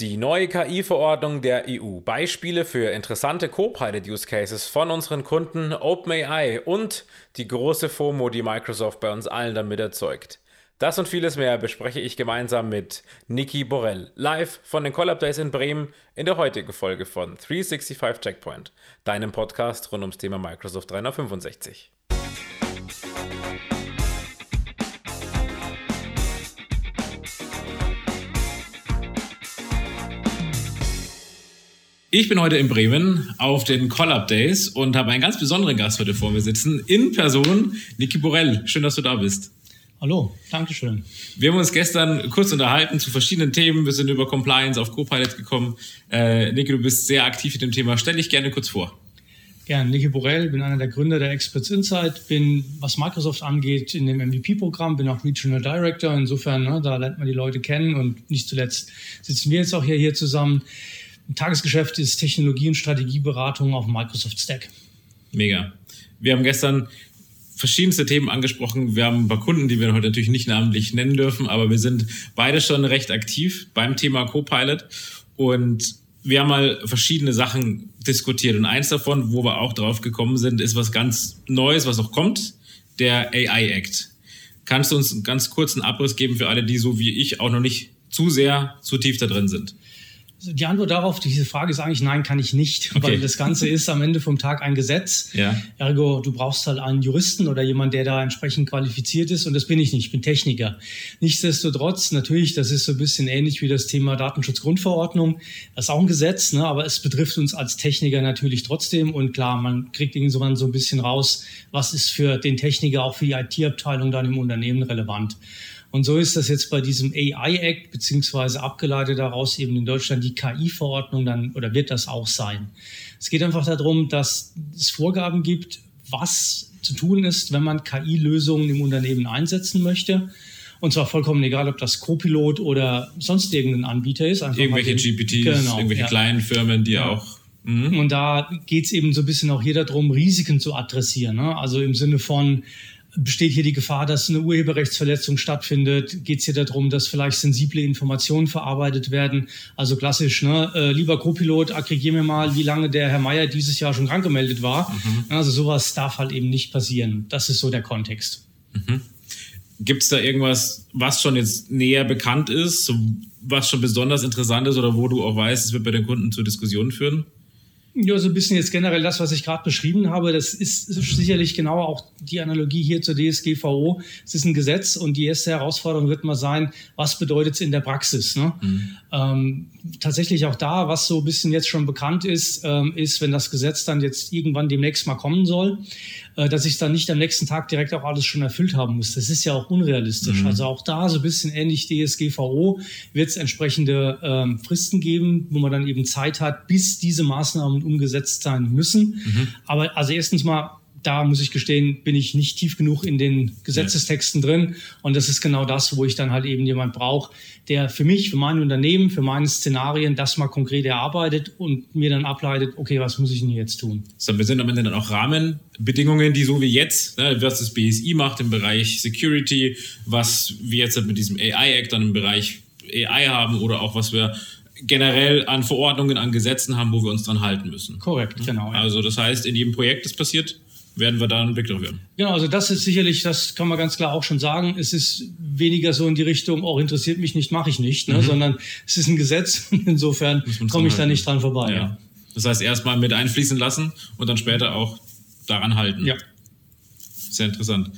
Die neue KI-Verordnung der EU. Beispiele für interessante Copilot-Use-Cases von unseren Kunden OpenAI und die große FOMO, die Microsoft bei uns allen damit erzeugt. Das und vieles mehr bespreche ich gemeinsam mit Niki Borell, live von den Collab Days in Bremen in der heutigen Folge von 365 Checkpoint, deinem Podcast rund ums Thema Microsoft 365. Ich bin heute in Bremen auf den Collab Days und habe einen ganz besonderen Gast heute vor mir sitzen. In Person, Niki Borell. Schön, dass du da bist. Hallo, danke schön. Wir haben uns gestern kurz unterhalten zu verschiedenen Themen. Wir sind über Compliance auf Copilot gekommen. Äh, Niki, du bist sehr aktiv in dem Thema. Stell dich gerne kurz vor. Gerne, Niki Borell, bin einer der Gründer der Experts Insight, bin, was Microsoft angeht, in dem MVP-Programm, bin auch Regional Director. Insofern, ne, da lernt man die Leute kennen und nicht zuletzt sitzen wir jetzt auch hier, hier zusammen. Tagesgeschäft ist Technologie- und Strategieberatung auf Microsoft Stack. Mega. Wir haben gestern verschiedenste Themen angesprochen. Wir haben ein paar Kunden, die wir heute natürlich nicht namentlich nennen dürfen, aber wir sind beide schon recht aktiv beim Thema Copilot und wir haben mal verschiedene Sachen diskutiert und eins davon, wo wir auch drauf gekommen sind, ist was ganz Neues, was auch kommt, der AI Act. Kannst du uns einen ganz kurzen Abriss geben für alle, die so wie ich auch noch nicht zu sehr, zu tief da drin sind? Also die Antwort darauf, diese Frage ist eigentlich nein, kann ich nicht, okay. weil das Ganze ist am Ende vom Tag ein Gesetz. Ja. Ergo, du brauchst halt einen Juristen oder jemand, der da entsprechend qualifiziert ist und das bin ich nicht, ich bin Techniker. Nichtsdestotrotz, natürlich, das ist so ein bisschen ähnlich wie das Thema Datenschutzgrundverordnung. Das ist auch ein Gesetz, ne, aber es betrifft uns als Techniker natürlich trotzdem und klar, man kriegt irgendwann so ein bisschen raus, was ist für den Techniker, auch für die IT-Abteilung dann im Unternehmen relevant. Und so ist das jetzt bei diesem AI-Act, beziehungsweise abgeleitet daraus eben in Deutschland die KI-Verordnung dann, oder wird das auch sein. Es geht einfach darum, dass es Vorgaben gibt, was zu tun ist, wenn man KI-Lösungen im Unternehmen einsetzen möchte. Und zwar vollkommen egal, ob das Copilot oder sonst irgendein Anbieter ist. Einfach irgendwelche den, GPTs, genau, irgendwelche ja. kleinen Firmen, die ja. auch mhm. und da geht es eben so ein bisschen auch hier darum, Risiken zu adressieren. Ne? Also im Sinne von, besteht hier die Gefahr, dass eine Urheberrechtsverletzung stattfindet? Geht es hier darum, dass vielleicht sensible Informationen verarbeitet werden? Also klassisch, ne? Äh, lieber Copilot, aggregier mir mal, wie lange der Herr Meier dieses Jahr schon krank gemeldet war. Mhm. Also sowas darf halt eben nicht passieren. Das ist so der Kontext. Mhm. Gibt es da irgendwas, was schon jetzt näher bekannt ist, was schon besonders interessant ist oder wo du auch weißt, es wird bei den Kunden zu Diskussionen führen? Ja, so ein bisschen jetzt generell das, was ich gerade beschrieben habe. Das ist sicherlich genau auch die Analogie hier zur DSGVO. Es ist ein Gesetz und die erste Herausforderung wird mal sein, was bedeutet es in der Praxis? Ne? Mhm. Ähm, tatsächlich auch da, was so ein bisschen jetzt schon bekannt ist, ähm, ist, wenn das Gesetz dann jetzt irgendwann demnächst mal kommen soll, äh, dass ich dann nicht am nächsten Tag direkt auch alles schon erfüllt haben muss. Das ist ja auch unrealistisch. Mhm. Also auch da so ein bisschen ähnlich DSGVO wird es entsprechende ähm, Fristen geben, wo man dann eben Zeit hat, bis diese Maßnahmen umgesetzt sein müssen. Mhm. Aber also erstens mal da muss ich gestehen, bin ich nicht tief genug in den Gesetzestexten drin. Und das ist genau das, wo ich dann halt eben jemand brauche, der für mich, für mein Unternehmen, für meine Szenarien das mal konkret erarbeitet und mir dann ableitet, okay, was muss ich denn jetzt tun? So, wir sind am Ende dann auch Rahmenbedingungen, die so wie jetzt, ne, was das BSI macht im Bereich Security, was wir jetzt mit diesem AI-Act dann im Bereich AI haben oder auch was wir generell an Verordnungen, an Gesetzen haben, wo wir uns dran halten müssen. Korrekt, genau. Ja. Also das heißt, in jedem Projekt, das passiert, werden wir da einen Blick drauf werden. Genau, also das ist sicherlich, das kann man ganz klar auch schon sagen, es ist weniger so in die Richtung, oh, interessiert mich nicht, mache ich nicht, ne? Mhm. sondern es ist ein Gesetz. Insofern komme ich da nicht dran vorbei. Ja. ja. Das heißt, erstmal mit einfließen lassen und dann später auch daran halten. Ja. Sehr interessant.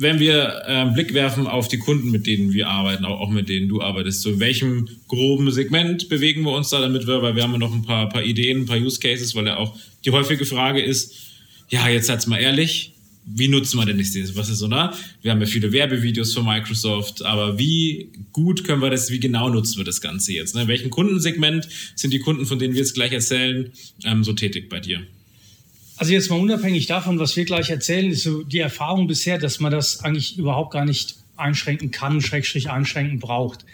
Wenn wir einen Blick werfen auf die Kunden, mit denen wir arbeiten, auch, mit denen du arbeitest, so in welchem groben Segment bewegen wir uns da, damit wir, weil wir haben ja noch ein paar, paar Ideen, ein paar Use Cases, weil ja auch die häufige Frage ist, ja, jetzt seid's mal ehrlich, wie nutzen wir denn das? Was ist so, ne? Wir haben ja viele Werbevideos von Microsoft, aber wie gut können wir das, wie genau nutzen wir das Ganze jetzt? Ne? In welchem Kundensegment sind die Kunden, von denen wir jetzt gleich erzählen, ähm, so tätig bei dir? Also jetzt mal unabhängig davon, was wir gleich erzählen, ist so die Erfahrung bisher, dass man das eigentlich überhaupt gar nicht einschränken kann, Schrägstrich einschränken braucht.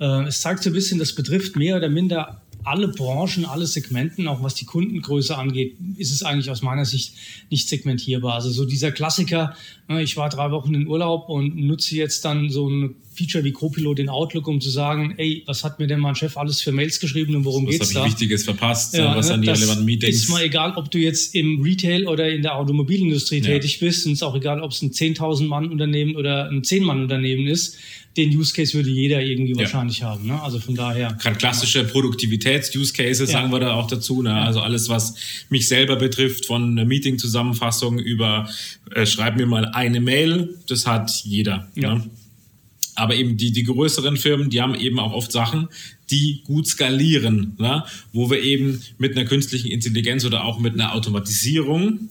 Äh, es zeigt so ein bisschen, das betrifft mehr oder minder alle Branchen, alle Segmenten, auch was die Kundengröße angeht, ist es eigentlich aus meiner Sicht nicht segmentierbar. Also so dieser Klassiker, ne, ich war drei Wochen in Urlaub und nutze jetzt dann so ein Feature wie Copilot in Outlook, um zu sagen, ey, was hat mir denn mein Chef alles für Mails geschrieben und worum was geht's da? Was habe ich Wichtiges verpasst? Ja, was ne, an die relevanten Meetings? Ist mal egal, ob du jetzt im Retail oder in der Automobilindustrie ja. tätig bist. Und es ist auch egal, ob es ein 10.000 Mann Unternehmen oder ein 10 Mann Unternehmen ist den Use Case würde jeder irgendwie ja. wahrscheinlich haben. Ne? Also von daher. Gerade klassische Produktivitäts-Use Cases ja. sagen wir da auch dazu. Ne? Ja. Also alles, was mich selber betrifft, von einer Meeting-Zusammenfassung über äh, schreib mir mal eine Mail, das hat jeder. Ne? Aber eben die, die größeren Firmen, die haben eben auch oft Sachen, die gut skalieren, ne? wo wir eben mit einer künstlichen Intelligenz oder auch mit einer Automatisierung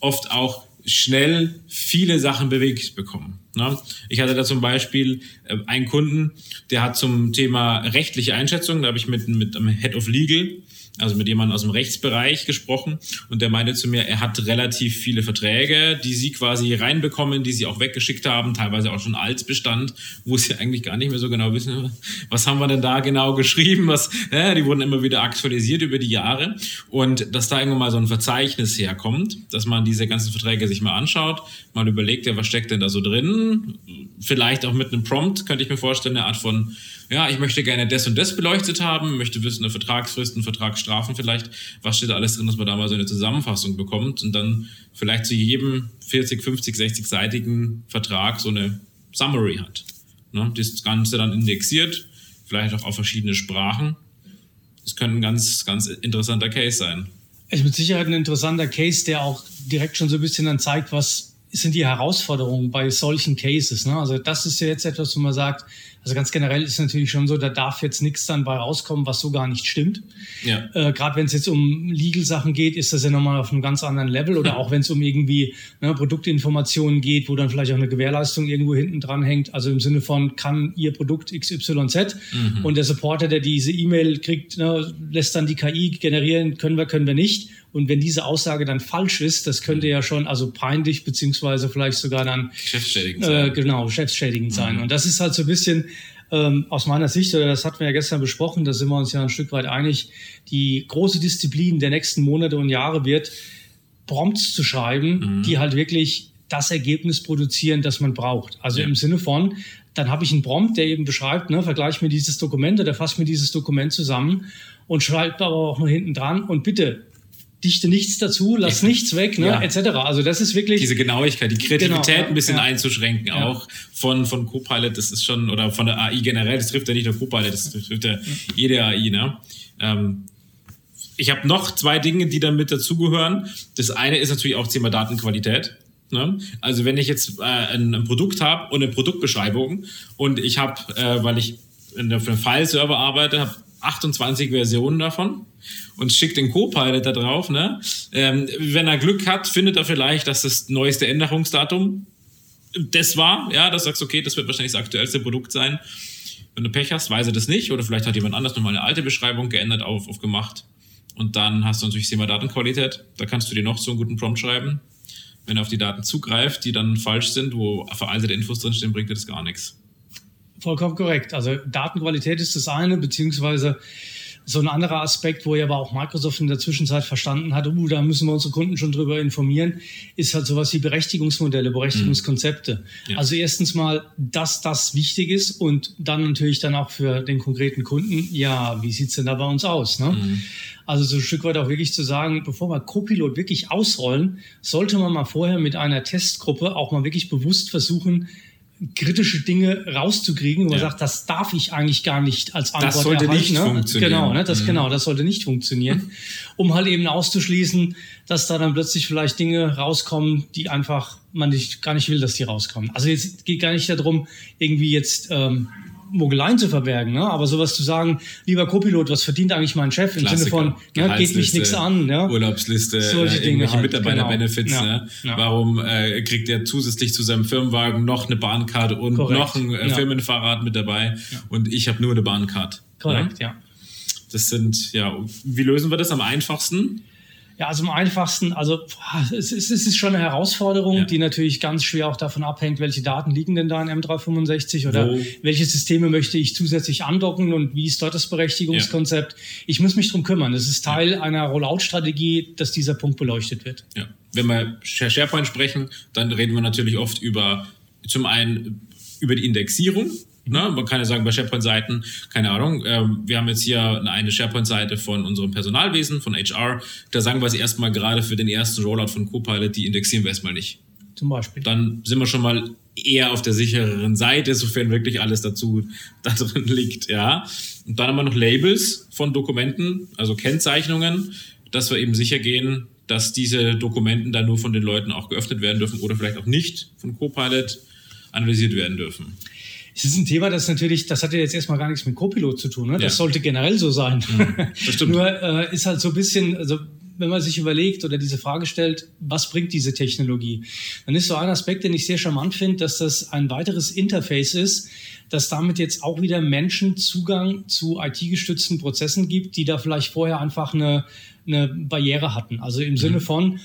oft auch schnell viele Sachen bewegt bekommen. Ne? Ich hatte da zum Beispiel äh, einen Kunden, der hat zum Thema rechtliche Einschätzung, da habe ich mit, mit einem Head of Legal also mit jemandem aus dem Rechtsbereich gesprochen und der meinte zu mir, er hat relativ viele Verträge, die sie quasi reinbekommen, die sie auch weggeschickt haben, teilweise auch schon Altbestand, wo sie eigentlich gar nicht mehr so genau wissen, was haben wir denn da genau geschrieben, was, äh, die wurden immer wieder aktualisiert über die Jahre. Und dass da irgendwann mal so ein Verzeichnis herkommt, dass man diese ganzen Verträge sich mal anschaut, mal überlegt, ja, was steckt denn da so drin, vielleicht auch mit einem Prompt, könnte ich mir vorstellen, eine Art von ja, ich möchte gerne das und das beleuchtet haben, möchte wissen, eine Vertragsfristen, Vertragsstrafen vielleicht, was steht da alles drin, dass man da mal so eine Zusammenfassung bekommt und dann vielleicht zu jedem 40, 50, 60-seitigen Vertrag so eine Summary hat. Ne? Das Ganze dann indexiert, vielleicht auch auf verschiedene Sprachen. Das könnte ein ganz, ganz interessanter Case sein. Ist mit Sicherheit ein interessanter Case, der auch direkt schon so ein bisschen dann zeigt, was sind die Herausforderungen bei solchen Cases. Ne? Also das ist ja jetzt etwas, wo man sagt, also ganz generell ist es natürlich schon so, da darf jetzt nichts dann bei rauskommen, was so gar nicht stimmt. Ja. Äh, Gerade wenn es jetzt um Legal-Sachen geht, ist das ja nochmal auf einem ganz anderen Level. Oder auch wenn es um irgendwie ne, Produktinformationen geht, wo dann vielleicht auch eine Gewährleistung irgendwo hinten dran hängt. Also im Sinne von, kann Ihr Produkt XYZ mhm. und der Supporter, der diese E-Mail kriegt, ne, lässt dann die KI generieren, können wir, können wir nicht. Und wenn diese Aussage dann falsch ist, das könnte ja schon also peinlich beziehungsweise vielleicht sogar dann geschäftsschädigend sein. Äh, genau, geschäftsschädigend mhm. sein. Und das ist halt so ein bisschen ähm, aus meiner Sicht, oder das hatten wir ja gestern besprochen, da sind wir uns ja ein Stück weit einig, die große Disziplin der nächsten Monate und Jahre wird, Prompts zu schreiben, mhm. die halt wirklich das Ergebnis produzieren, das man braucht. Also ja. im Sinne von, dann habe ich einen Prompt, der eben beschreibt, ne, vergleich mir dieses Dokument oder fass mir dieses Dokument zusammen und schreibt aber auch nur hinten dran und bitte dichte nichts dazu, lass ja. nichts weg, ne, ja. etc. Also das ist wirklich diese Genauigkeit, die Kreativität genau, ja, ein bisschen einzuschränken, auch von von Copilot. Das ist schon oder von der AI generell. Das trifft ja nicht nur Copilot, das trifft ja jede AI. Ne? Ähm, ich habe noch zwei Dinge, die damit dazugehören. Das eine ist natürlich auch Thema Datenqualität. Ne? Also wenn ich jetzt äh, ein, ein Produkt habe und eine Produktbeschreibung und ich habe, äh, weil ich in einem File-Server arbeite, habe 28 Versionen davon und schickt den Copilot da drauf. Ne? Ähm, wenn er Glück hat, findet er vielleicht, dass das neueste Änderungsdatum das war. Ja, das sagst okay, das wird wahrscheinlich das aktuellste Produkt sein. Wenn du Pech hast, weiß er das nicht. Oder vielleicht hat jemand anders nochmal eine alte Beschreibung geändert, auf, auf gemacht. Und dann hast du natürlich das Thema Datenqualität. Da kannst du dir noch so einen guten Prompt schreiben. Wenn er auf die Daten zugreift, die dann falsch sind, wo veraltete Infos drinstehen, bringt dir das gar nichts. Vollkommen korrekt. Also Datenqualität ist das eine, beziehungsweise so ein anderer Aspekt, wo ja aber auch Microsoft in der Zwischenzeit verstanden hat, uh, da müssen wir unsere Kunden schon drüber informieren, ist halt sowas wie Berechtigungsmodelle, Berechtigungskonzepte. Mhm. Ja. Also erstens mal, dass das wichtig ist und dann natürlich dann auch für den konkreten Kunden, ja, wie sieht's denn da bei uns aus? Ne? Mhm. Also so ein Stück weit auch wirklich zu sagen, bevor wir Copilot wirklich ausrollen, sollte man mal vorher mit einer Testgruppe auch mal wirklich bewusst versuchen, kritische Dinge rauszukriegen, wo ja. man sagt, das darf ich eigentlich gar nicht als Antwort Das sollte erhalten, nicht ne? funktionieren. Genau, ne? das, mhm. genau, das sollte nicht funktionieren, um halt eben auszuschließen, dass da dann plötzlich vielleicht Dinge rauskommen, die einfach man nicht, gar nicht will, dass die rauskommen. Also jetzt geht gar nicht darum, irgendwie jetzt ähm, Mogeleien zu verbergen, ne? aber sowas zu sagen, lieber Copilot, was verdient eigentlich mein Chef im Klassiker. Sinne von, ja, geht mich nichts an. Ja? Urlaubsliste, Solche äh, irgendwelche halt, Mitarbeiter-Benefits. Genau. Ne? Ja. Warum äh, kriegt er zusätzlich zu seinem Firmenwagen noch eine Bahncard und Korrekt. noch ein äh, Firmenfahrrad mit dabei und ich habe nur eine Bahncard. Korrekt, ja. Das sind, ja, wie lösen wir das am einfachsten? Ja, also am einfachsten, also es ist, es ist schon eine Herausforderung, ja. die natürlich ganz schwer auch davon abhängt, welche Daten liegen denn da in M365 oder Wo? welche Systeme möchte ich zusätzlich andocken und wie ist dort das Berechtigungskonzept. Ja. Ich muss mich drum kümmern. Das ist Teil ja. einer Rollout-Strategie, dass dieser Punkt beleuchtet wird. Ja. Wenn wir SharePoint sprechen, dann reden wir natürlich oft über zum einen über die Indexierung, Ne? Man kann ja sagen, bei SharePoint-Seiten, keine Ahnung, ähm, wir haben jetzt hier eine SharePoint-Seite von unserem Personalwesen, von HR. Da sagen wir es erstmal gerade für den ersten Rollout von Copilot, die indexieren wir erstmal nicht. Zum Beispiel. Dann sind wir schon mal eher auf der sichereren Seite, sofern wirklich alles dazu da drin liegt, ja. Und dann haben wir noch Labels von Dokumenten, also Kennzeichnungen, dass wir eben sicher gehen, dass diese Dokumenten dann nur von den Leuten auch geöffnet werden dürfen oder vielleicht auch nicht von Copilot analysiert werden dürfen. Es ist ein Thema, das natürlich, das hat ja jetzt erstmal gar nichts mit Copilot zu tun. Ne? Das ja. sollte generell so sein. Mhm. Nur äh, ist halt so ein bisschen, also wenn man sich überlegt oder diese Frage stellt, was bringt diese Technologie, dann ist so ein Aspekt, den ich sehr charmant finde, dass das ein weiteres Interface ist, dass damit jetzt auch wieder Menschen Zugang zu IT-gestützten Prozessen gibt, die da vielleicht vorher einfach eine, eine Barriere hatten. Also im mhm. Sinne von,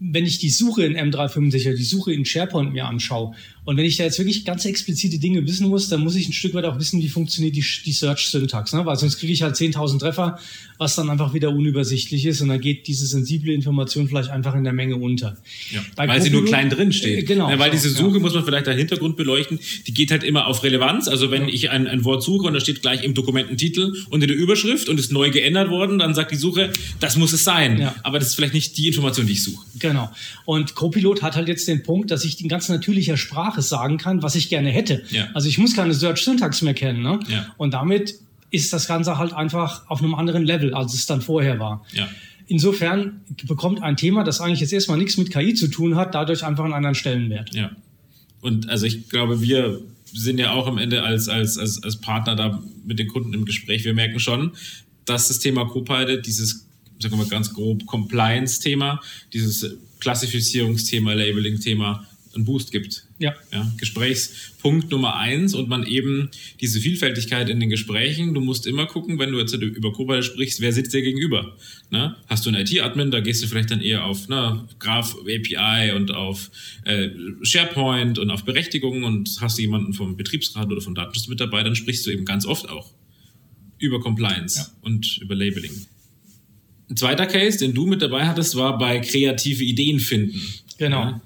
wenn ich die Suche in M365, die Suche in SharePoint mir anschaue und wenn ich da jetzt wirklich ganz explizite Dinge wissen muss, dann muss ich ein Stück weit auch wissen, wie funktioniert die, die Search-Syntax, ne? weil sonst kriege ich halt 10.000 Treffer, was dann einfach wieder unübersichtlich ist und dann geht diese sensible Information vielleicht einfach in der Menge unter. Ja, weil Copilot, sie nur klein drin steht. Äh, genau. Ja, weil diese Suche, ja. muss man vielleicht der Hintergrund beleuchten, die geht halt immer auf Relevanz. Also wenn ich ein, ein Wort suche und da steht gleich im Dokumententitel und in der Überschrift und ist neu geändert worden, dann sagt die Suche, das muss es sein. Aber das ist vielleicht nicht die Information, die ich suche. Genau. Und Copilot hat halt jetzt den Punkt, dass ich in ganz natürlicher Sprache sagen kann, was ich gerne hätte. Ja. Also ich muss keine Search-Syntax mehr kennen. Ne? Ja. Und damit ist das Ganze halt einfach auf einem anderen Level, als es dann vorher war. Ja. Insofern bekommt ein Thema, das eigentlich jetzt erstmal nichts mit KI zu tun hat, dadurch einfach einen anderen Stellenwert. Ja. Und also ich glaube, wir sind ja auch am Ende als, als, als, als Partner da mit den Kunden im Gespräch. Wir merken schon, dass das Thema Copilot, dieses, sagen wir mal ganz grob, Compliance-Thema, dieses Klassifizierungsthema, Labeling-Thema, einen Boost gibt. Ja. ja. Gesprächspunkt Nummer eins und man eben diese Vielfältigkeit in den Gesprächen, du musst immer gucken, wenn du jetzt über Copilot sprichst, wer sitzt dir gegenüber? Ne? Hast du einen IT-Admin, da gehst du vielleicht dann eher auf ne, Graph API und auf äh, SharePoint und auf Berechtigungen und hast du jemanden vom Betriebsrat oder vom Datenschutzmitarbeiter, dann sprichst du eben ganz oft auch über Compliance ja. und über Labeling. Ein zweiter Case, den du mit dabei hattest, war bei kreative Ideen finden. Genau. Ja?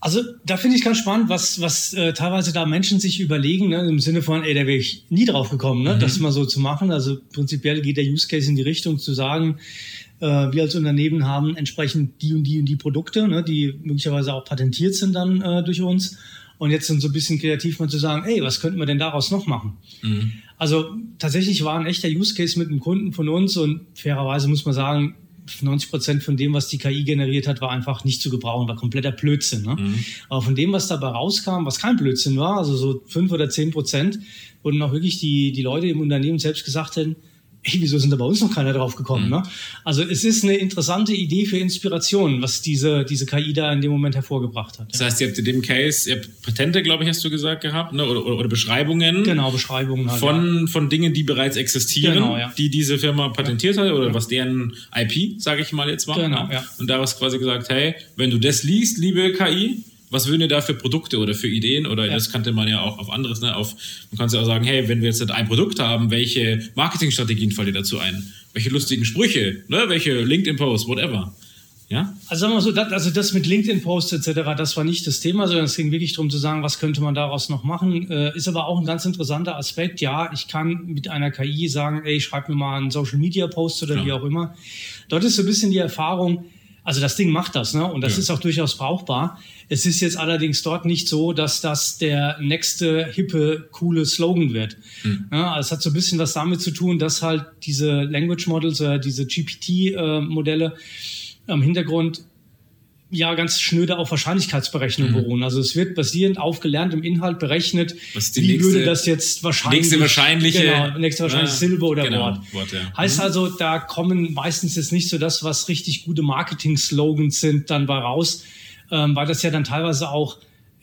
Also da finde ich ganz spannend, was, was äh, teilweise da Menschen sich überlegen, ne, im Sinne von, ey, da wäre ich nie drauf gekommen, ne, mhm. das mal so zu machen. Also prinzipiell geht der Use Case in die Richtung zu sagen, äh, wir als Unternehmen haben entsprechend die und die und die Produkte, ne, die möglicherweise auch patentiert sind dann äh, durch uns. Und jetzt sind so ein bisschen kreativ mal zu sagen, ey, was könnten wir denn daraus noch machen? Mhm. Also tatsächlich war ein echter Use Case mit einem Kunden von uns und fairerweise muss man sagen, 90 Prozent von dem, was die KI generiert hat, war einfach nicht zu gebrauchen, war kompletter Blödsinn. Ne? Mhm. Aber von dem, was dabei rauskam, was kein Blödsinn war, also so fünf oder zehn Prozent, wurden auch wirklich die, die Leute im Unternehmen selbst gesagt haben, hey, wieso sind da bei uns noch keiner drauf gekommen? Mhm. Ne? Also es ist eine interessante Idee für Inspiration, was diese, diese KI da in dem Moment hervorgebracht hat. Das heißt, ihr habt in dem Case, ihr habt Patente, glaube ich, hast du gesagt gehabt, ne? oder, oder, oder Beschreibungen. Genau, Beschreibungen. Halt, von, ja. von Dingen, die bereits existieren, genau, ja. die diese Firma patentiert hat oder ja. was deren IP, sage ich mal jetzt mal. Genau, ne? ja. Und da hast quasi gesagt, hey, wenn du das liest, liebe KI, was würden ihr da für Produkte oder für Ideen oder ja. das kannte man ja auch auf anderes, ne? Auf, man kann ja auch sagen, hey, wenn wir jetzt ein Produkt haben, welche Marketingstrategien fallen dir dazu ein? Welche lustigen Sprüche, ne? Welche LinkedIn-Posts, whatever. Ja? Also sagen wir so, das, also das mit LinkedIn-Posts etc., das war nicht das Thema, sondern es ging wirklich darum zu sagen, was könnte man daraus noch machen. Äh, ist aber auch ein ganz interessanter Aspekt. Ja, ich kann mit einer KI sagen, ey, schreib mir mal einen Social-Media-Post oder ja. wie auch immer. Dort ist so ein bisschen die Erfahrung, also das Ding macht das, ne? Und das ja. ist auch durchaus brauchbar. Es ist jetzt allerdings dort nicht so, dass das der nächste hippe, coole Slogan wird. Mhm. Ja, es hat so ein bisschen was damit zu tun, dass halt diese Language Models oder diese GPT-Modelle äh, am Hintergrund ja ganz schnöde auf Wahrscheinlichkeitsberechnung mhm. beruhen. Also es wird basierend auf gelerntem Inhalt berechnet, wie nächste, würde das jetzt wahrscheinlich nächste wahrscheinliche genau, nächste wahrscheinliche ja, Silbe oder genau, Wort. Wort ja. Heißt mhm. also, da kommen meistens jetzt nicht so das, was richtig gute Marketing-Slogans sind, dann bei raus, ähm, weil das ja dann teilweise auch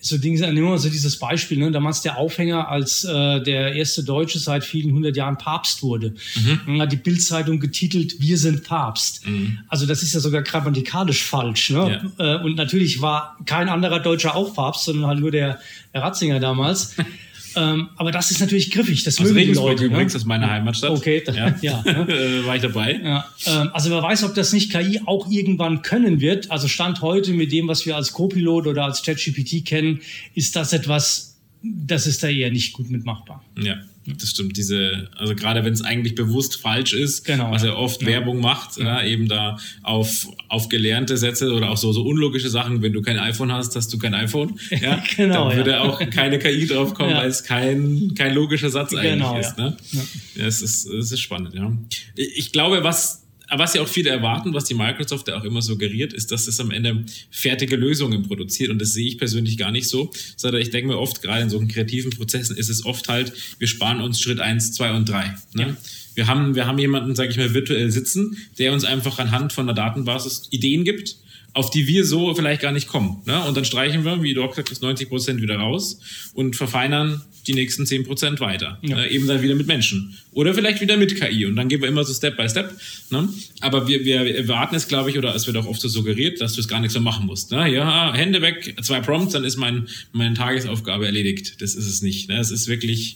so Dinge, nehmen wir mal so dieses Beispiel, ne? damals der Aufhänger, als äh, der erste Deutsche seit vielen hundert Jahren Papst wurde. Mhm. Dann hat die Bildzeitung getitelt, wir sind Papst. Mhm. Also das ist ja sogar grammatikalisch falsch. Ne? Ja. Äh, und natürlich war kein anderer Deutscher auch Papst, sondern halt nur der, der Ratzinger damals. Ähm, aber das ist natürlich griffig. Das Aus mögen die Leute. übrigens, ne? das ist meine Heimatstadt. Okay, ja, ja ne? war ich dabei. Ja, ähm, also wer weiß, ob das nicht KI auch irgendwann können wird. Also Stand heute mit dem, was wir als Copilot oder als ChatGPT kennen, ist das etwas, das ist da eher nicht gut mitmachbar. Ja. Das stimmt, diese, also gerade wenn es eigentlich bewusst falsch ist, genau, was er oft ja. Werbung macht, ja. Ja, eben da auf, auf gelernte Sätze oder auch so, so unlogische Sachen, wenn du kein iPhone hast, hast du kein iPhone. Ja, genau, dann würde auch keine KI drauf kommen, weil es kein, kein logischer Satz eigentlich genau, ist. Ne? Ja. es ist, es ist spannend, ja. Ich glaube, was was ja auch viele erwarten, was die Microsoft ja auch immer suggeriert, ist, dass es am Ende fertige Lösungen produziert. Und das sehe ich persönlich gar nicht so, sondern ich denke mir oft, gerade in solchen kreativen Prozessen ist es oft halt, wir sparen uns Schritt eins, zwei und drei. Ne? Ja. Wir haben, wir haben jemanden, sage ich mal, virtuell sitzen, der uns einfach anhand von der Datenbasis Ideen gibt auf die wir so vielleicht gar nicht kommen. Ne? Und dann streichen wir, wie du auch gesagt hast, 90 Prozent wieder raus und verfeinern die nächsten 10 Prozent weiter. Ja. Ne? Eben dann wieder mit Menschen. Oder vielleicht wieder mit KI. Und dann gehen wir immer so Step by Step. Ne? Aber wir, wir erwarten es, glaube ich, oder es wird auch oft so suggeriert, dass du es gar nicht so machen musst. Ne? Ja, Hände weg, zwei Prompts, dann ist mein, meine Tagesaufgabe erledigt. Das ist es nicht. Ne? Es ist wirklich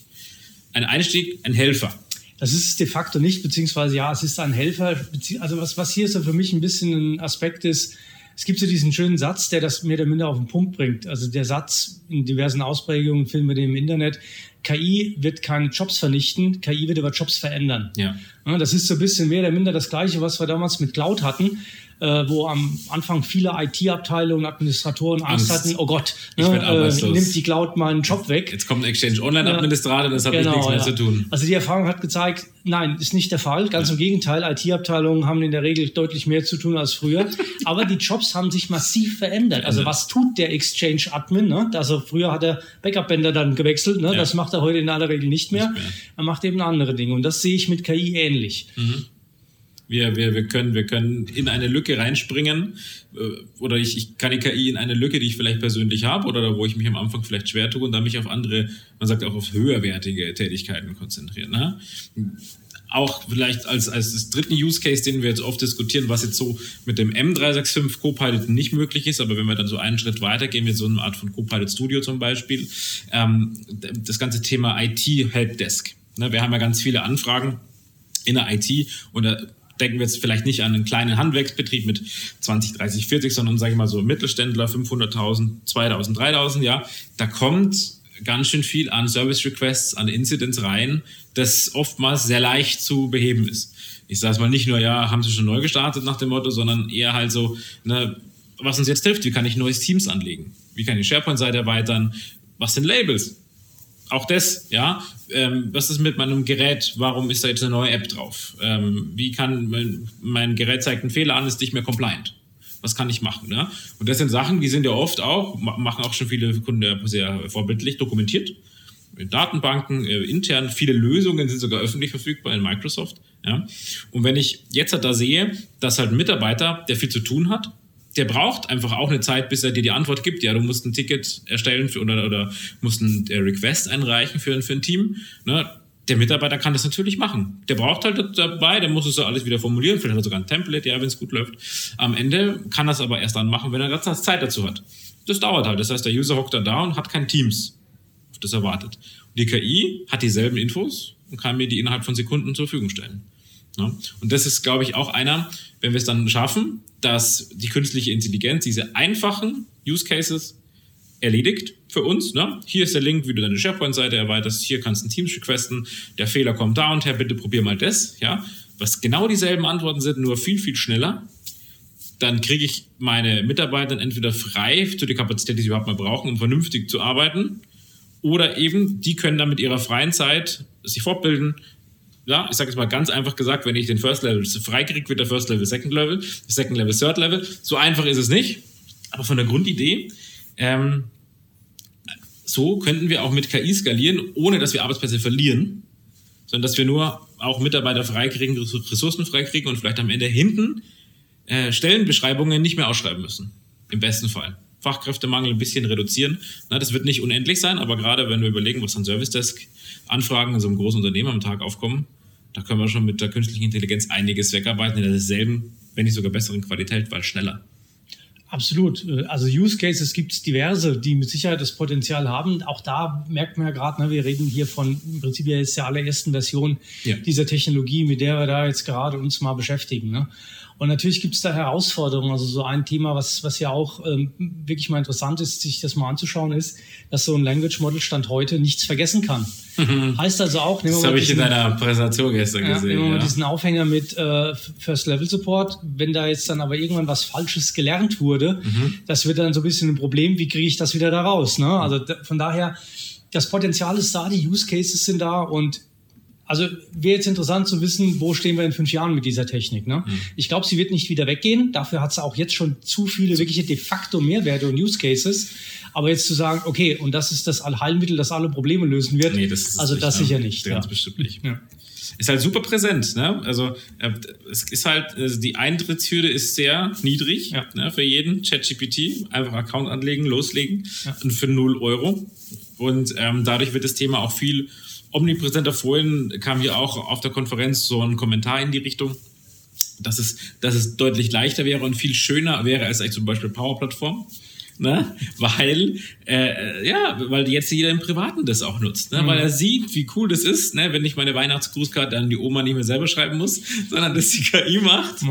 ein Einstieg, ein Helfer. Das ist es de facto nicht, beziehungsweise ja, es ist ein Helfer. Also was, was hier so für mich ein bisschen ein Aspekt ist, es gibt so diesen schönen Satz, der das mehr oder minder auf den Punkt bringt. Also der Satz in diversen Ausprägungen finden wir den im Internet. KI wird keine Jobs vernichten, KI wird aber Jobs verändern. Ja. Das ist so ein bisschen mehr oder minder das Gleiche, was wir damals mit Cloud hatten äh, wo am Anfang viele IT-Abteilungen, Administratoren Angst, Angst, hatten, oh Gott, ne, äh, nimmt die Cloud meinen Job weg. Jetzt kommt ein Exchange Online-Administrator, das hat genau, nichts mehr ja. zu tun. Also die Erfahrung hat gezeigt, nein, ist nicht der Fall. Ganz ja. im Gegenteil, IT-Abteilungen haben in der Regel deutlich mehr zu tun als früher. Aber die Jobs haben sich massiv verändert. Also was tut der Exchange-Admin? Ne? Also früher hat er Backup-Bänder dann gewechselt. Ne? Ja. Das macht er heute in aller Regel nicht mehr. nicht mehr. Er macht eben andere Dinge. Und das sehe ich mit KI ähnlich. Mhm. Wir, wir, wir, können, wir können in eine Lücke reinspringen äh, oder ich, ich kann die KI in eine Lücke, die ich vielleicht persönlich habe oder wo ich mich am Anfang vielleicht schwer tue und dann mich auf andere, man sagt auch auf höherwertige Tätigkeiten konzentrieren. Ne? Auch vielleicht als, als das dritten Use Case, den wir jetzt oft diskutieren, was jetzt so mit dem M365 Copilot nicht möglich ist, aber wenn wir dann so einen Schritt weiter gehen, mit so einer Art von Copilot Studio zum Beispiel, ähm, das ganze Thema IT Helpdesk. Ne? Wir haben ja ganz viele Anfragen in der IT und da denken wir jetzt vielleicht nicht an einen kleinen Handwerksbetrieb mit 20, 30, 40, sondern sage ich mal so Mittelständler, 500.000, 2.000, 3.000, ja, da kommt ganz schön viel an Service Requests, an Incidents rein, das oftmals sehr leicht zu beheben ist. Ich sage es mal nicht nur, ja, haben sie schon neu gestartet nach dem Motto, sondern eher halt so, ne, was uns jetzt trifft, wie kann ich neues Teams anlegen? Wie kann ich SharePoint-Seite erweitern? Was sind Labels? auch das, ja, ähm, was ist mit meinem Gerät? Warum ist da jetzt eine neue App drauf? Ähm, wie kann mein, mein, Gerät zeigt einen Fehler an, ist nicht mehr compliant? Was kann ich machen? Ne? Und das sind Sachen, die sind ja oft auch, machen auch schon viele Kunden sehr vorbildlich dokumentiert. In Datenbanken, äh, intern, viele Lösungen sind sogar öffentlich verfügbar in Microsoft. Ja? Und wenn ich jetzt halt da sehe, dass halt ein Mitarbeiter, der viel zu tun hat, der braucht einfach auch eine Zeit, bis er dir die Antwort gibt. Ja, du musst ein Ticket erstellen für, oder, oder musst einen Request einreichen für, für ein Team. Ne? Der Mitarbeiter kann das natürlich machen. Der braucht halt dabei, der muss es so alles wieder formulieren, vielleicht hat er sogar ein Template, ja, wenn es gut läuft. Am Ende kann das aber erst dann machen, wenn er ganz Zeit dazu hat. Das dauert halt. Das heißt, der User hockt dann da und hat kein Teams, auf das er wartet. Und die KI hat dieselben Infos und kann mir die innerhalb von Sekunden zur Verfügung stellen. Und das ist, glaube ich, auch einer, wenn wir es dann schaffen, dass die künstliche Intelligenz diese einfachen Use Cases erledigt für uns. Ne? Hier ist der Link, wie du deine SharePoint-Seite erweiterst. Hier kannst du ein Teams requesten. Der Fehler kommt da und her. Bitte probier mal das. Ja, was genau dieselben Antworten sind, nur viel viel schneller. Dann kriege ich meine Mitarbeiter entweder frei zu der Kapazität, die sie überhaupt mal brauchen, um vernünftig zu arbeiten, oder eben die können dann mit ihrer freien Zeit sich fortbilden, ja, ich sage jetzt mal ganz einfach gesagt, wenn ich den First Level freikriege, wird der First Level Second Level, Second Level Third Level. So einfach ist es nicht. Aber von der Grundidee, ähm, so könnten wir auch mit KI skalieren, ohne dass wir Arbeitsplätze verlieren, sondern dass wir nur auch Mitarbeiter freikriegen, Ressourcen freikriegen und vielleicht am Ende hinten äh, Stellenbeschreibungen nicht mehr ausschreiben müssen. Im besten Fall. Fachkräftemangel ein bisschen reduzieren. Na, das wird nicht unendlich sein, aber gerade wenn wir überlegen, was an Service Desk Anfragen in so einem großen Unternehmen am Tag aufkommen, da können wir schon mit der künstlichen Intelligenz einiges wegarbeiten in derselben, wenn nicht sogar besseren Qualität, weil schneller. Absolut. Also Use Cases gibt es diverse, die mit Sicherheit das Potenzial haben. Auch da merkt man ja gerade, ne, wir reden hier von im Prinzip ja jetzt der allerersten Version ja. dieser Technologie, mit der wir da jetzt gerade uns mal beschäftigen. Ne? Und natürlich gibt es da Herausforderungen. Also so ein Thema, was, was ja auch ähm, wirklich mal interessant ist, sich das mal anzuschauen, ist, dass so ein Language Model Stand heute nichts vergessen kann. Mhm. Heißt also auch, nehmen wir das habe ich in deiner Präsentation gestern ja, gesehen. Nehmen wir ja. mal diesen Aufhänger mit äh, First Level Support. Wenn da jetzt dann aber irgendwann was Falsches gelernt wurde, mhm. das wird dann so ein bisschen ein Problem. Wie kriege ich das wieder da raus? Ne? Also von daher, das Potenzial ist da, die Use Cases sind da und also wäre jetzt interessant zu wissen, wo stehen wir in fünf Jahren mit dieser Technik. Ne? Mhm. Ich glaube, sie wird nicht wieder weggehen. Dafür hat sie auch jetzt schon zu viele wirkliche de facto Mehrwerte und Use Cases. Aber jetzt zu sagen, okay, und das ist das Allheilmittel, das alle Probleme lösen wird, nee, das also das nicht, sicher nicht. Ganz ja. bestimmt nicht. Ja. Ist halt super präsent. Ne? Also äh, es ist halt, also die Eintrittshürde ist sehr niedrig ja. ne, für jeden. ChatGPT, einfach Account anlegen, loslegen und für 0 Euro. Und ähm, dadurch wird das Thema auch viel omnipräsenter. Vorhin kam hier auch auf der Konferenz so ein Kommentar in die Richtung, dass es, dass es deutlich leichter wäre und viel schöner wäre als zum Beispiel Power-Plattform ne? weil äh, ja, weil jetzt jeder im Privaten das auch nutzt, ne? Mhm. weil er sieht, wie cool das ist, ne? wenn ich meine Weihnachtsgrußkarte an die Oma nicht mehr selber schreiben muss, sondern das die KI macht.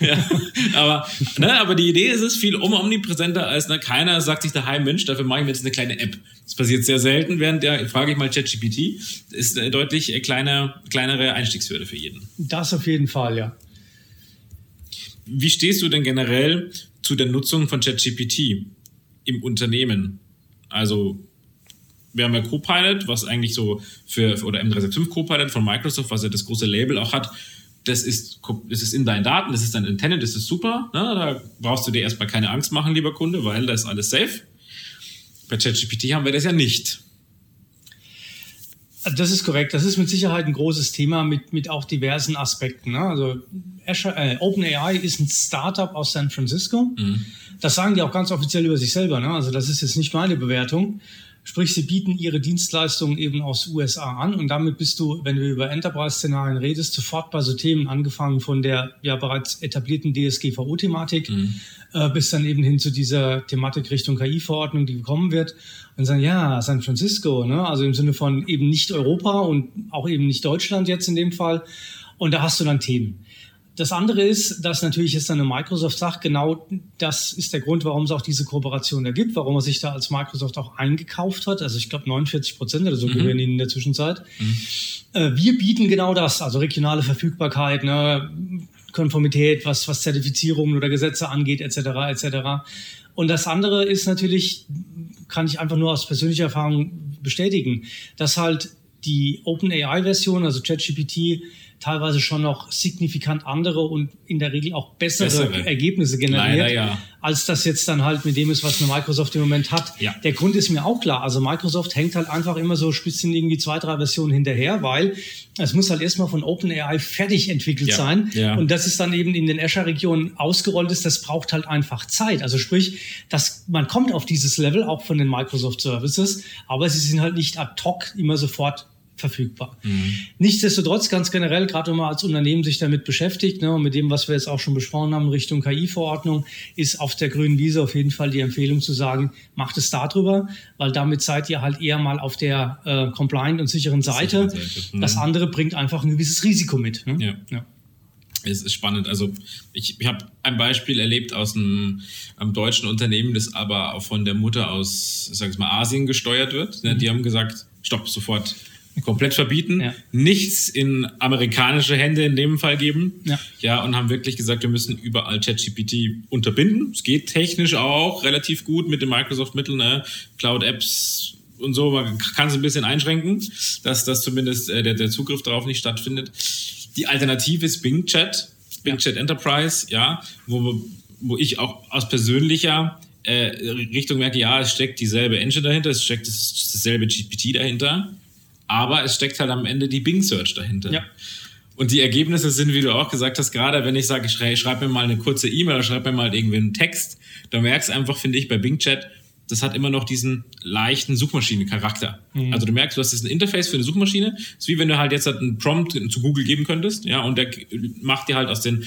Ja, aber, ne? aber die Idee ist es viel omnipräsenter als ne? keiner sagt sich daheim, Mensch, dafür mache ich mir jetzt eine kleine App. Das passiert sehr selten, während der, frage ich mal ChatGPT, ist eine deutlich äh, kleiner, kleinere Einstiegshürde für jeden. Das auf jeden Fall, ja. Wie stehst du denn generell zu der Nutzung von ChatGPT? Im Unternehmen. Also wir haben ja Copilot, was eigentlich so für, oder M365 Copilot von Microsoft, was ja das große Label auch hat, das ist, das ist in deinen Daten, das ist dein Internet, das ist super. Ne? Da brauchst du dir erstmal keine Angst machen, lieber Kunde, weil da ist alles safe. Bei ChatGPT haben wir das ja nicht. Das ist korrekt. Das ist mit Sicherheit ein großes Thema mit, mit auch diversen Aspekten. Ne? Also Azure, äh, OpenAI ist ein Startup aus San Francisco. Mhm. Das sagen die auch ganz offiziell über sich selber. Ne? Also das ist jetzt nicht meine Bewertung. Sprich, sie bieten ihre Dienstleistungen eben aus USA an und damit bist du, wenn du über Enterprise-Szenarien redest, sofort bei so Themen angefangen von der ja bereits etablierten DSGVO-Thematik mhm. äh, bis dann eben hin zu dieser Thematik Richtung KI-Verordnung, die gekommen wird und sagen, ja, San Francisco, ne? also im Sinne von eben nicht Europa und auch eben nicht Deutschland jetzt in dem Fall und da hast du dann Themen. Das andere ist, dass natürlich jetzt dann eine Microsoft sagt, genau das ist der Grund, warum es auch diese Kooperation da gibt, warum er sich da als Microsoft auch eingekauft hat. Also ich glaube 49 Prozent oder so mhm. gehören ihnen in der Zwischenzeit. Mhm. Äh, wir bieten genau das, also regionale Verfügbarkeit, ne, Konformität, was, was Zertifizierungen oder Gesetze angeht, etc. etc. Und das andere ist natürlich, kann ich einfach nur aus persönlicher Erfahrung bestätigen, dass halt die OpenAI-Version, also ChatGPT, teilweise schon noch signifikant andere und in der Regel auch bessere, bessere. Ergebnisse generiert, Leider, ja. als das jetzt dann halt mit dem ist, was eine Microsoft im Moment hat. Ja. Der Grund ist mir auch klar. Also Microsoft hängt halt einfach immer so spitzen irgendwie zwei, drei Versionen hinterher, weil es muss halt erstmal von OpenAI fertig entwickelt ja. sein. Und das ist dann eben in den Azure-Regionen ausgerollt ist, das braucht halt einfach Zeit. Also sprich, dass man kommt auf dieses Level auch von den Microsoft Services, aber sie sind halt nicht ad hoc immer sofort verfügbar. Mhm. Nichtsdestotrotz ganz generell, gerade wenn man als Unternehmen sich damit beschäftigt ne, und mit dem, was wir jetzt auch schon besprochen haben Richtung KI-Verordnung, ist auf der grünen Wiese auf jeden Fall die Empfehlung zu sagen, macht es darüber, weil damit seid ihr halt eher mal auf der äh, compliant und sicheren Seite. Seite. Mhm. Das andere bringt einfach ein gewisses Risiko mit. Ne? Ja. ja. Es ist spannend. Also ich, ich habe ein Beispiel erlebt aus einem, einem, deutschen Unternehmen, das aber auch von der Mutter aus, sag ich mal, Asien gesteuert wird. Mhm. Die haben gesagt, stopp, sofort komplett verbieten, ja. nichts in amerikanische Hände in dem Fall geben. Ja. ja, und haben wirklich gesagt, wir müssen überall ChatGPT unterbinden. Es geht technisch auch relativ gut mit den Microsoft-Mitteln, ne? Cloud-Apps und so. Man kann es ein bisschen einschränken, dass, dass zumindest äh, der, der Zugriff darauf nicht stattfindet. Die Alternative ist Bing Chat, Bing ja. Chat Enterprise, ja, wo, wo ich auch aus persönlicher äh, Richtung merke, ja, es steckt dieselbe Engine dahinter, es steckt das, dasselbe GPT dahinter aber es steckt halt am Ende die Bing Search dahinter. Ja. Und die Ergebnisse sind, wie du auch gesagt hast, gerade wenn ich sage, ich schreibe mir mal eine kurze E-Mail oder schreibe mir mal irgendwie einen Text, dann merkst du einfach, finde ich, bei Bing Chat, das hat immer noch diesen leichten Suchmaschinencharakter. Mhm. Also du merkst, du hast jetzt ein Interface für eine Suchmaschine. Das ist wie wenn du halt jetzt halt einen Prompt zu Google geben könntest, ja, und der macht dir halt aus den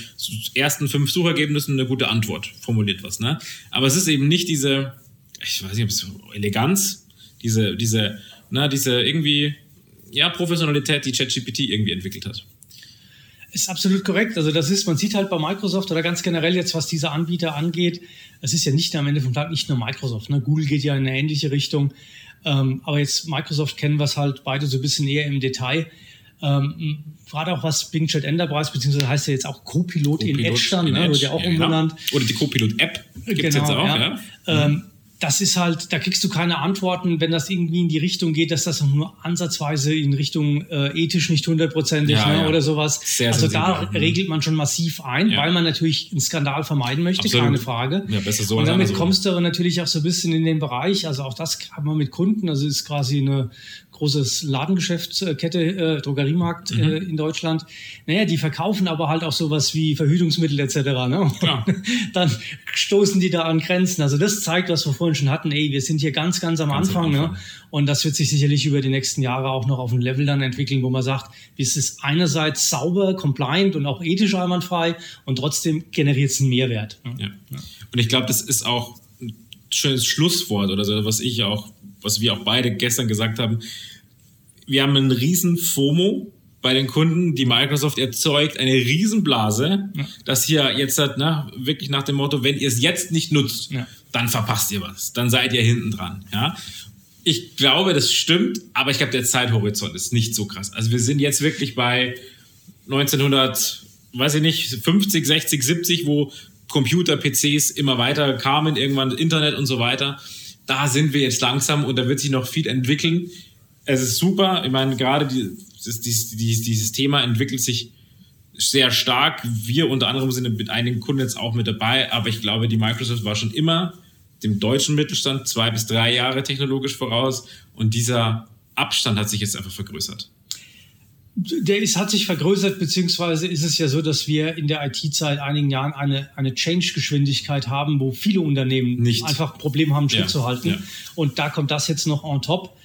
ersten fünf Suchergebnissen eine gute Antwort, formuliert was, ne? Aber es ist eben nicht diese, ich weiß nicht, ob es Eleganz, diese, diese, na, diese irgendwie, ja, Professionalität, die ChatGPT irgendwie entwickelt hat. Ist absolut korrekt. Also das ist, man sieht halt bei Microsoft oder ganz generell jetzt, was diese Anbieter angeht, es ist ja nicht am Ende vom Tag nicht nur Microsoft. Ne? Google geht ja in eine ähnliche Richtung. Ähm, aber jetzt Microsoft kennen wir es halt beide so ein bisschen eher im Detail. Ähm, gerade auch was Bing Chat Enterprise, beziehungsweise heißt ja jetzt auch Copilot, Co in Edge dann, ne? wird ja auch ja, umbenannt. Genau. Oder die Copilot-App gibt es genau, jetzt auch, ja. ja. Ähm, das ist halt, da kriegst du keine Antworten, wenn das irgendwie in die Richtung geht, dass das nur ansatzweise in Richtung äh, ethisch nicht hundertprozentig ja, ne, ja. oder sowas. Sehr also da mhm. regelt man schon massiv ein, ja. weil man natürlich einen Skandal vermeiden möchte, Absolut. keine Frage. Ja, besser so Und damit kommst du natürlich auch so ein bisschen in den Bereich, also auch das haben wir mit Kunden, also ist quasi eine großes Ladengeschäftskette, äh, Drogeriemarkt äh, mhm. äh, in Deutschland. Naja, die verkaufen aber halt auch sowas wie Verhütungsmittel etc. Ne? Ja. Dann stoßen die da an Grenzen. Also das zeigt, was wir vorhin schon hatten. Ey, wir sind hier ganz, ganz am ganz Anfang. Am Anfang. Ne? Und das wird sich sicherlich über die nächsten Jahre auch noch auf ein Level dann entwickeln, wo man sagt, es ist einerseits sauber, compliant und auch ethisch einwandfrei und trotzdem generiert es einen Mehrwert. Ne? Ja. Und ich glaube, das ist auch ein schönes Schlusswort oder so, was ich auch, was wir auch beide gestern gesagt haben wir haben einen riesen FOMO bei den Kunden, die Microsoft erzeugt eine Riesenblase, ja. dass hier jetzt na, ne, wirklich nach dem Motto, wenn ihr es jetzt nicht nutzt, ja. dann verpasst ihr was, dann seid ihr hinten dran, ja. Ich glaube, das stimmt, aber ich glaube, der Zeithorizont ist nicht so krass. Also wir sind jetzt wirklich bei 1900, weiß ich nicht, 50, 60, 70, wo Computer, PCs immer weiter kamen, irgendwann Internet und so weiter. Da sind wir jetzt langsam und da wird sich noch viel entwickeln es ist super. Ich meine, gerade die, dieses, dieses Thema entwickelt sich sehr stark. Wir unter anderem sind mit einigen Kunden jetzt auch mit dabei, aber ich glaube, die Microsoft war schon immer dem deutschen Mittelstand zwei bis drei Jahre technologisch voraus und dieser Abstand hat sich jetzt einfach vergrößert. Der ist, hat sich vergrößert, beziehungsweise ist es ja so, dass wir in der IT seit einigen Jahren eine, eine Change-Geschwindigkeit haben, wo viele Unternehmen Nicht. einfach Probleme haben, Schritt ja, zu halten. Ja. Und da kommt das jetzt noch on top.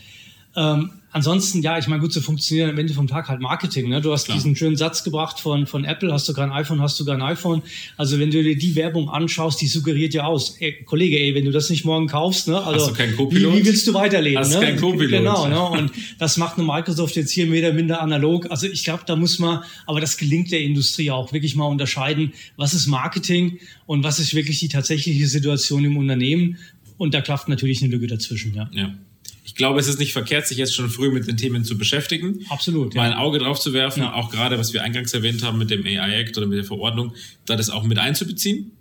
Ähm, ansonsten, ja, ich meine, gut, so funktioniert am Ende vom Tag halt Marketing. Ne? Du hast Klar. diesen schönen Satz gebracht von, von Apple, hast du kein iPhone, hast du kein iPhone. Also wenn du dir die Werbung anschaust, die suggeriert ja aus, ey, Kollege, ey, wenn du das nicht morgen kaufst, ne, also wie, wie, willst du weiterleben? Hast ne? kein Co-Pilot. Genau, ne? und das macht eine Microsoft jetzt hier mehr oder minder analog. Also ich glaube, da muss man, aber das gelingt der Industrie auch, wirklich mal unterscheiden, was ist Marketing und was ist wirklich die tatsächliche Situation im Unternehmen. Und da klafft natürlich eine Lücke dazwischen, ja. ja ich glaube, es ist nicht verkehrt, sich jetzt schon früh mit den Themen zu beschäftigen. Absolut. Ja. Mal ein Auge drauf zu werfen, ja. auch gerade, was wir eingangs erwähnt haben mit dem AI Act oder mit der Verordnung, da das auch mit einzubeziehen.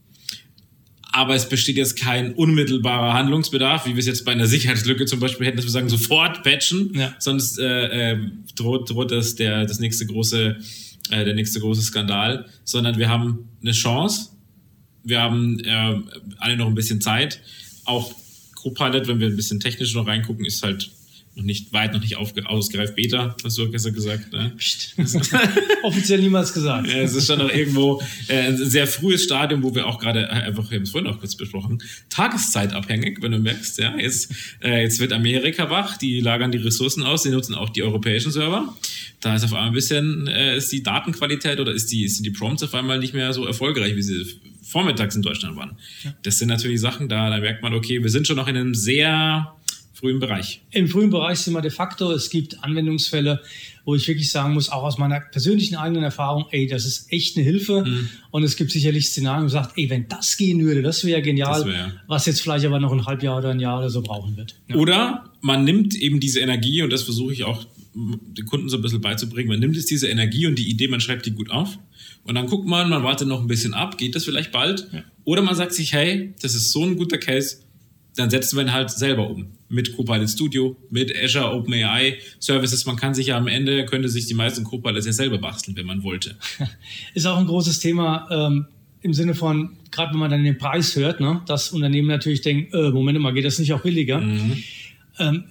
Aber es besteht jetzt kein unmittelbarer Handlungsbedarf, wie wir es jetzt bei einer Sicherheitslücke zum Beispiel hätten, dass wir sagen, sofort patchen, ja. sonst äh, äh, droht, droht das der, das nächste große, äh, der nächste große Skandal, sondern wir haben eine Chance, wir haben äh, alle noch ein bisschen Zeit, auch Copilot, wenn wir ein bisschen technisch noch reingucken, ist halt noch nicht weit, noch nicht ausgereift. Beta, hast du gestern gesagt. Ne? Offiziell niemals gesagt. Es ist schon noch irgendwo äh, ein sehr frühes Stadium, wo wir auch gerade äh, einfach, wir haben es vorhin auch kurz besprochen, tageszeitabhängig, wenn du merkst, ja, jetzt, äh, jetzt wird Amerika wach, die lagern die Ressourcen aus, die nutzen auch die europäischen Server. Da ist auf einmal ein bisschen, äh, ist die Datenqualität oder ist die, sind die Prompts auf einmal nicht mehr so erfolgreich, wie sie vormittags in Deutschland waren. Ja. Das sind natürlich Sachen, da, da merkt man, okay, wir sind schon noch in einem sehr frühen Bereich. Im frühen Bereich sind wir de facto. Es gibt Anwendungsfälle, wo ich wirklich sagen muss, auch aus meiner persönlichen eigenen Erfahrung, ey, das ist echt eine Hilfe. Mhm. Und es gibt sicherlich Szenarien, wo man sagt, ey, wenn das gehen würde, das wäre genial, das wär. was jetzt vielleicht aber noch ein Halbjahr oder ein Jahr oder so brauchen wird. Ja. Oder man nimmt eben diese Energie, und das versuche ich auch den Kunden so ein bisschen beizubringen, man nimmt jetzt diese Energie und die Idee, man schreibt die gut auf und dann guckt man, man wartet noch ein bisschen ab, geht das vielleicht bald? Ja. Oder man sagt sich, hey, das ist so ein guter Case, dann setzen wir ihn halt selber um. Mit Copilot Studio, mit Azure OpenAI Services. Man kann sich ja am Ende, könnte sich die meisten Copilots ja selber basteln, wenn man wollte. Ist auch ein großes Thema ähm, im Sinne von, gerade wenn man dann den Preis hört, ne, dass Unternehmen natürlich denken, äh, Moment mal, geht das nicht auch billiger? Mhm. Ähm,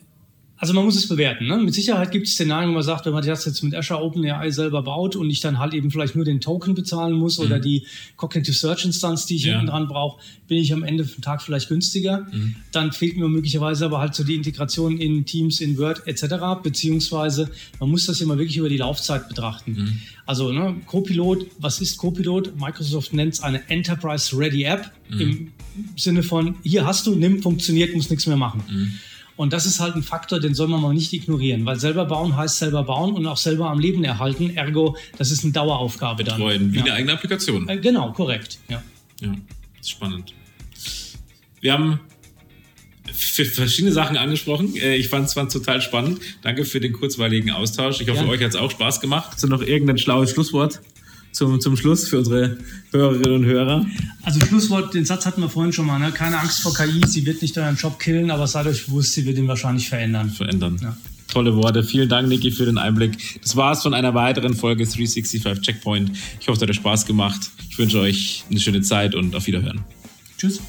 Also man muss es bewerten. Ne? Mit Sicherheit gibt es Szenarien, wo man sagt, wenn man das jetzt mit Azure OpenAI selber baut und ich dann halt eben vielleicht nur den Token bezahlen muss mhm. oder die Cognitive Search Instanz, die ich ja. hinten dran brauche, bin ich am Ende vom Tag vielleicht günstiger. Mhm. Dann fehlt mir möglicherweise aber halt so die Integration in Teams, in Word etc. Beziehungsweise man muss das immer wirklich über die Laufzeit betrachten. Mhm. Also ne, Copilot, was ist Copilot? Microsoft nennt es eine Enterprise Ready App mhm. im Sinne von, hier hast du, nimm, funktioniert, muss nichts mehr machen. Und das ist halt ein Faktor, den soll man mal nicht ignorieren, weil selber bauen heißt selber bauen und auch selber am Leben erhalten. Ergo, das ist eine Daueraufgabe Betreuen, dann. wie ja. eine eigene Applikation. Äh, genau, korrekt. Ja. ja, das ist spannend. Wir haben verschiedene Sachen angesprochen. Äh, ich fand es total spannend. Danke für den kurzweiligen Austausch. Ich hoffe, ja. euch hat es auch Spaß gemacht. Hast du noch irgendein schlaues Schlusswort? Zum, zum Schluss für unsere Hörerinnen und Hörer? Also Schlusswort, den Satz hatten wir vorhin schon mal. Ne? Keine Angst vor KI, sie wird nicht euren Job killen, aber seid euch bewusst, sie wird ihn wahrscheinlich verändern. Verändern. Ja. Tolle Worte. Vielen Dank, Niki, für den Einblick. Das war es von einer weiteren Folge 365 Checkpoint. Ich hoffe, es hat euch Spaß gemacht. Ich wünsche euch eine schöne Zeit und auf Wiederhören. Tschüss.